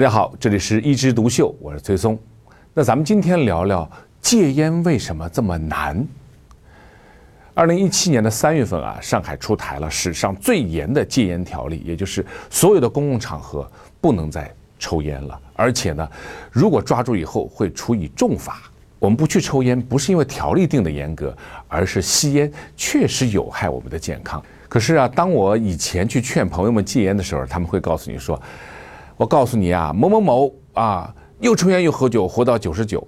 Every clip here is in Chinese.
大家好，这里是一枝独秀，我是崔松。那咱们今天聊聊戒烟为什么这么难？二零一七年的三月份啊，上海出台了史上最严的戒烟条例，也就是所有的公共场合不能再抽烟了，而且呢，如果抓住以后会处以重罚。我们不去抽烟，不是因为条例定的严格，而是吸烟确实有害我们的健康。可是啊，当我以前去劝朋友们戒烟的时候，他们会告诉你说：“我告诉你啊，某某某啊，又抽烟又喝酒，活到九十九，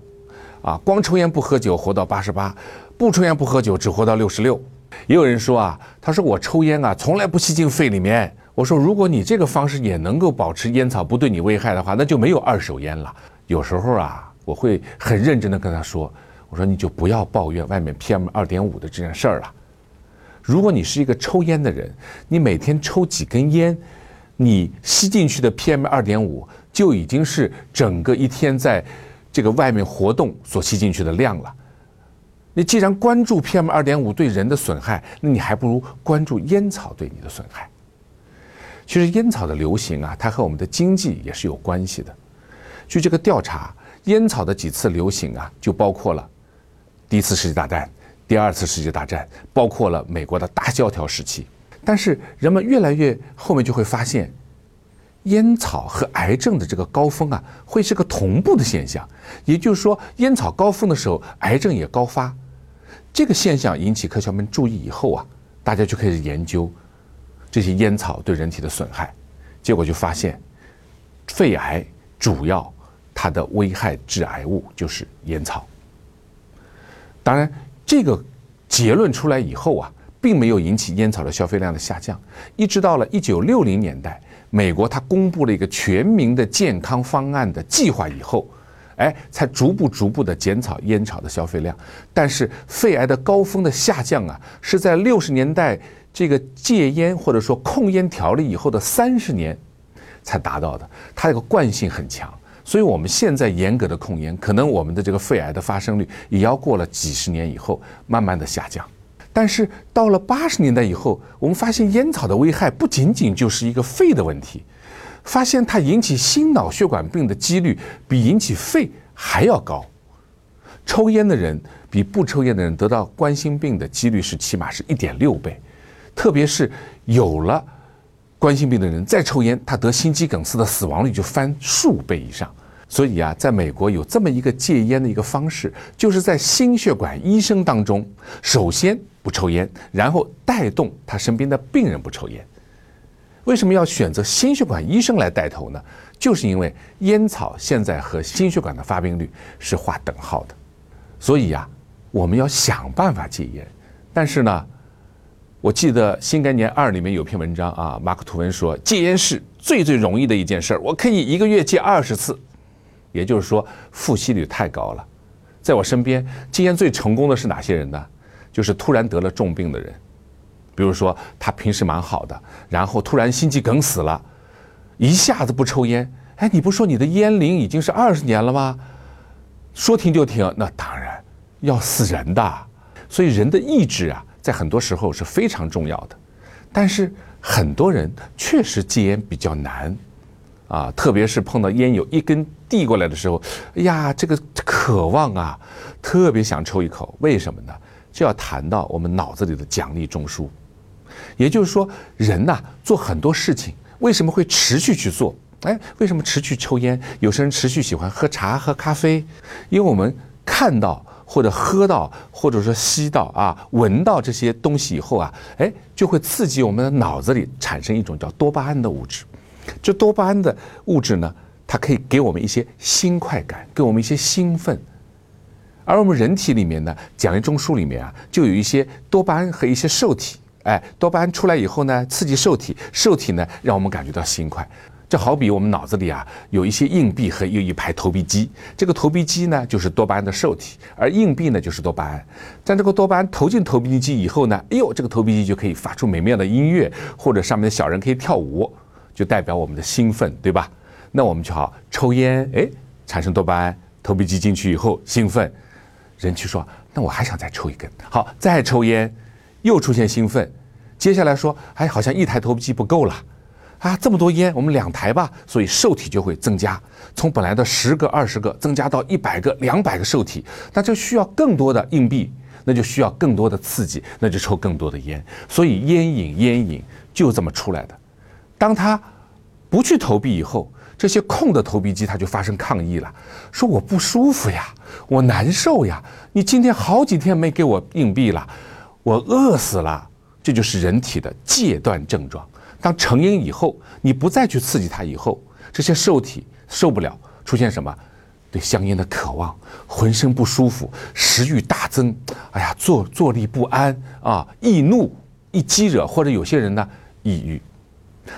啊，光抽烟不喝酒活到八十八，不抽烟不喝酒只活到六十六。”也有人说啊，他说我抽烟啊，从来不吸进肺里面。我说，如果你这个方式也能够保持烟草不对你危害的话，那就没有二手烟了。有时候啊。我会很认真的跟他说：“我说你就不要抱怨外面 PM 二点五的这件事儿了。如果你是一个抽烟的人，你每天抽几根烟，你吸进去的 PM 二点五就已经是整个一天在这个外面活动所吸进去的量了。你既然关注 PM 二点五对人的损害，那你还不如关注烟草对你的损害。其实烟草的流行啊，它和我们的经济也是有关系的。据这个调查。”烟草的几次流行啊，就包括了第一次世界大战、第二次世界大战，包括了美国的大萧条时期。但是人们越来越后面就会发现，烟草和癌症的这个高峰啊，会是个同步的现象。也就是说，烟草高峰的时候，癌症也高发。这个现象引起科学家们注意以后啊，大家就开始研究这些烟草对人体的损害。结果就发现，肺癌主要。它的危害致癌物就是烟草。当然，这个结论出来以后啊，并没有引起烟草的消费量的下降。一直到了一九六零年代，美国它公布了一个全民的健康方案的计划以后，哎，才逐步逐步的减少烟草的消费量。但是，肺癌的高峰的下降啊，是在六十年代这个戒烟或者说控烟条例以后的三十年才达到的。它这个惯性很强。所以，我们现在严格的控烟，可能我们的这个肺癌的发生率也要过了几十年以后，慢慢的下降。但是到了八十年代以后，我们发现烟草的危害不仅仅就是一个肺的问题，发现它引起心脑血管病的几率比引起肺还要高。抽烟的人比不抽烟的人得到冠心病的几率是起码是一点六倍，特别是有了。冠心病的人再抽烟，他得心肌梗死的死亡率就翻数倍以上。所以啊，在美国有这么一个戒烟的一个方式，就是在心血管医生当中，首先不抽烟，然后带动他身边的病人不抽烟。为什么要选择心血管医生来带头呢？就是因为烟草现在和心血管的发病率是划等号的。所以呀，我们要想办法戒烟，但是呢。我记得《新概念二》里面有篇文章啊，马克吐温说戒烟是最最容易的一件事儿，我可以一个月戒二十次，也就是说复吸率太高了。在我身边戒烟最成功的是哪些人呢？就是突然得了重病的人，比如说他平时蛮好的，然后突然心肌梗死了，一下子不抽烟，哎，你不说你的烟龄已经是二十年了吗？说停就停，那当然要死人的。所以人的意志啊。在很多时候是非常重要的，但是很多人确实戒烟比较难，啊，特别是碰到烟有一根递过来的时候，哎呀，这个渴望啊，特别想抽一口。为什么呢？就要谈到我们脑子里的奖励中枢，也就是说，人呐做很多事情为什么会持续去做？哎，为什么持续抽烟？有些人持续喜欢喝茶、喝咖啡，因为我们看到。或者喝到，或者说吸到啊，闻到这些东西以后啊，哎，就会刺激我们的脑子里产生一种叫多巴胺的物质。这多巴胺的物质呢，它可以给我们一些新快感，给我们一些兴奋。而我们人体里面呢，奖励中枢里面啊，就有一些多巴胺和一些受体。哎，多巴胺出来以后呢，刺激受体，受体呢，让我们感觉到心快。就好比我们脑子里啊有一些硬币和有一排投币机，这个投币机呢就是多巴胺的受体，而硬币呢就是多巴胺。在这个多巴胺投进投币机以后呢，哎呦，这个投币机就可以发出美妙的音乐，或者上面的小人可以跳舞，就代表我们的兴奋，对吧？那我们就好抽烟，哎，产生多巴胺，投币机进去以后兴奋，人去说，那我还想再抽一根，好，再抽烟，又出现兴奋，接下来说，哎，好像一台投币机不够了。啊，这么多烟，我们两台吧，所以受体就会增加，从本来的十个、二十个增加到一百个、两百个受体，那就需要更多的硬币，那就需要更多的刺激，那就抽更多的烟，所以烟瘾、烟瘾就这么出来的。当他不去投币以后，这些空的投币机它就发生抗议了，说我不舒服呀，我难受呀，你今天好几天没给我硬币了，我饿死了，这就是人体的戒断症状。当成瘾以后，你不再去刺激它以后，这些受体受不了，出现什么？对香烟的渴望，浑身不舒服，食欲大增，哎呀，坐坐立不安啊，易怒、易激惹，或者有些人呢，抑郁，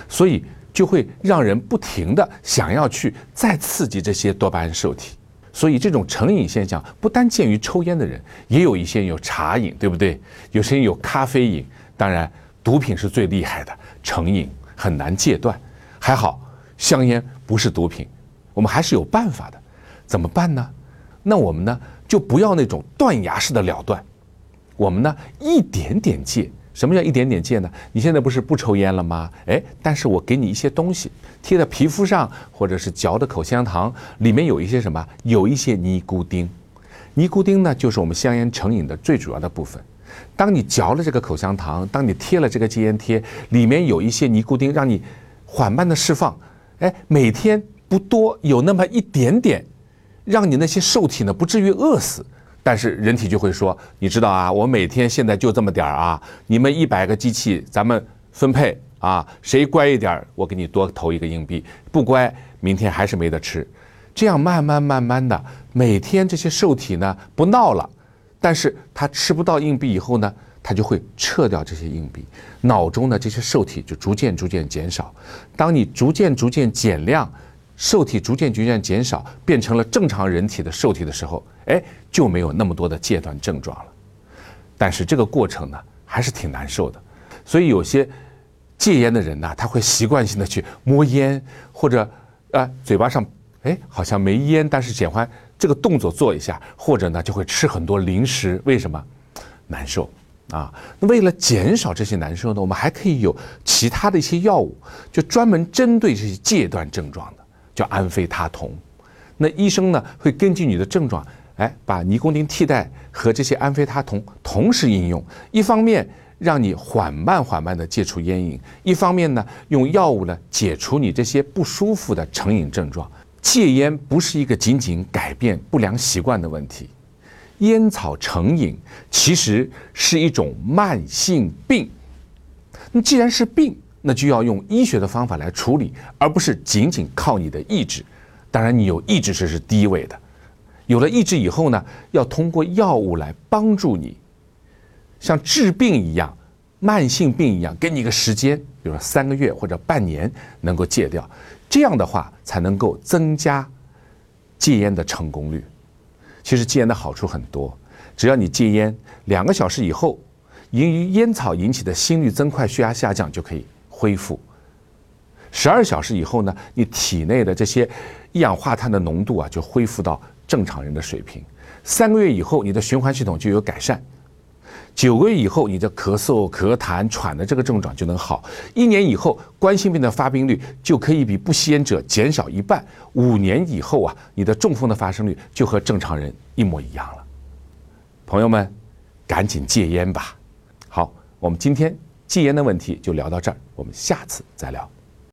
所以就会让人不停的想要去再刺激这些多巴胺受体。所以这种成瘾现象不单见于抽烟的人，也有一些有茶瘾，对不对？有些人有咖啡瘾，当然毒品是最厉害的。成瘾很难戒断，还好香烟不是毒品，我们还是有办法的。怎么办呢？那我们呢就不要那种断崖式的了断，我们呢一点点戒。什么叫一点点戒呢？你现在不是不抽烟了吗？哎，但是我给你一些东西贴在皮肤上，或者是嚼的口香糖，里面有一些什么？有一些尼古丁。尼古丁呢，就是我们香烟成瘾的最主要的部分。当你嚼了这个口香糖，当你贴了这个戒烟贴，里面有一些尼古丁，让你缓慢的释放。哎，每天不多，有那么一点点，让你那些受体呢不至于饿死。但是人体就会说，你知道啊，我每天现在就这么点儿啊，你们一百个机器，咱们分配啊，谁乖一点，我给你多投一个硬币；不乖，明天还是没得吃。这样慢慢慢慢的，每天这些受体呢不闹了。但是他吃不到硬币以后呢，他就会撤掉这些硬币，脑中的这些受体就逐渐逐渐减少。当你逐渐逐渐减量，受体逐渐逐渐减少，变成了正常人体的受体的时候，哎，就没有那么多的戒断症状了。但是这个过程呢，还是挺难受的。所以有些戒烟的人呢，他会习惯性的去摸烟，或者啊，嘴巴上哎好像没烟，但是喜欢。这个动作做一下，或者呢就会吃很多零食，为什么？难受啊！为了减少这些难受呢，我们还可以有其他的一些药物，就专门针对这些戒断症状的，叫安非他酮。那医生呢会根据你的症状，哎，把尼古丁替代和这些安非他酮同时应用，一方面让你缓慢缓慢的戒除烟瘾，一方面呢用药物呢解除你这些不舒服的成瘾症状。戒烟不是一个仅仅改变不良习惯的问题，烟草成瘾其实是一种慢性病。那既然是病，那就要用医学的方法来处理，而不是仅仅靠你的意志。当然，你有意志这是第一位的。有了意志以后呢，要通过药物来帮助你，像治病一样，慢性病一样，给你一个时间，比如说三个月或者半年，能够戒掉。这样的话才能够增加戒烟的成功率。其实戒烟的好处很多，只要你戒烟两个小时以后，由于烟草引起的心率增快、血压下降就可以恢复。十二小时以后呢，你体内的这些一氧化碳的浓度啊就恢复到正常人的水平。三个月以后，你的循环系统就有改善。九个月以后，你的咳嗽、咳痰、喘的这个症状就能好；一年以后，冠心病的发病率就可以比不吸烟者减少一半；五年以后啊，你的中风的发生率就和正常人一模一样了。朋友们，赶紧戒烟吧！好，我们今天戒烟的问题就聊到这儿，我们下次再聊。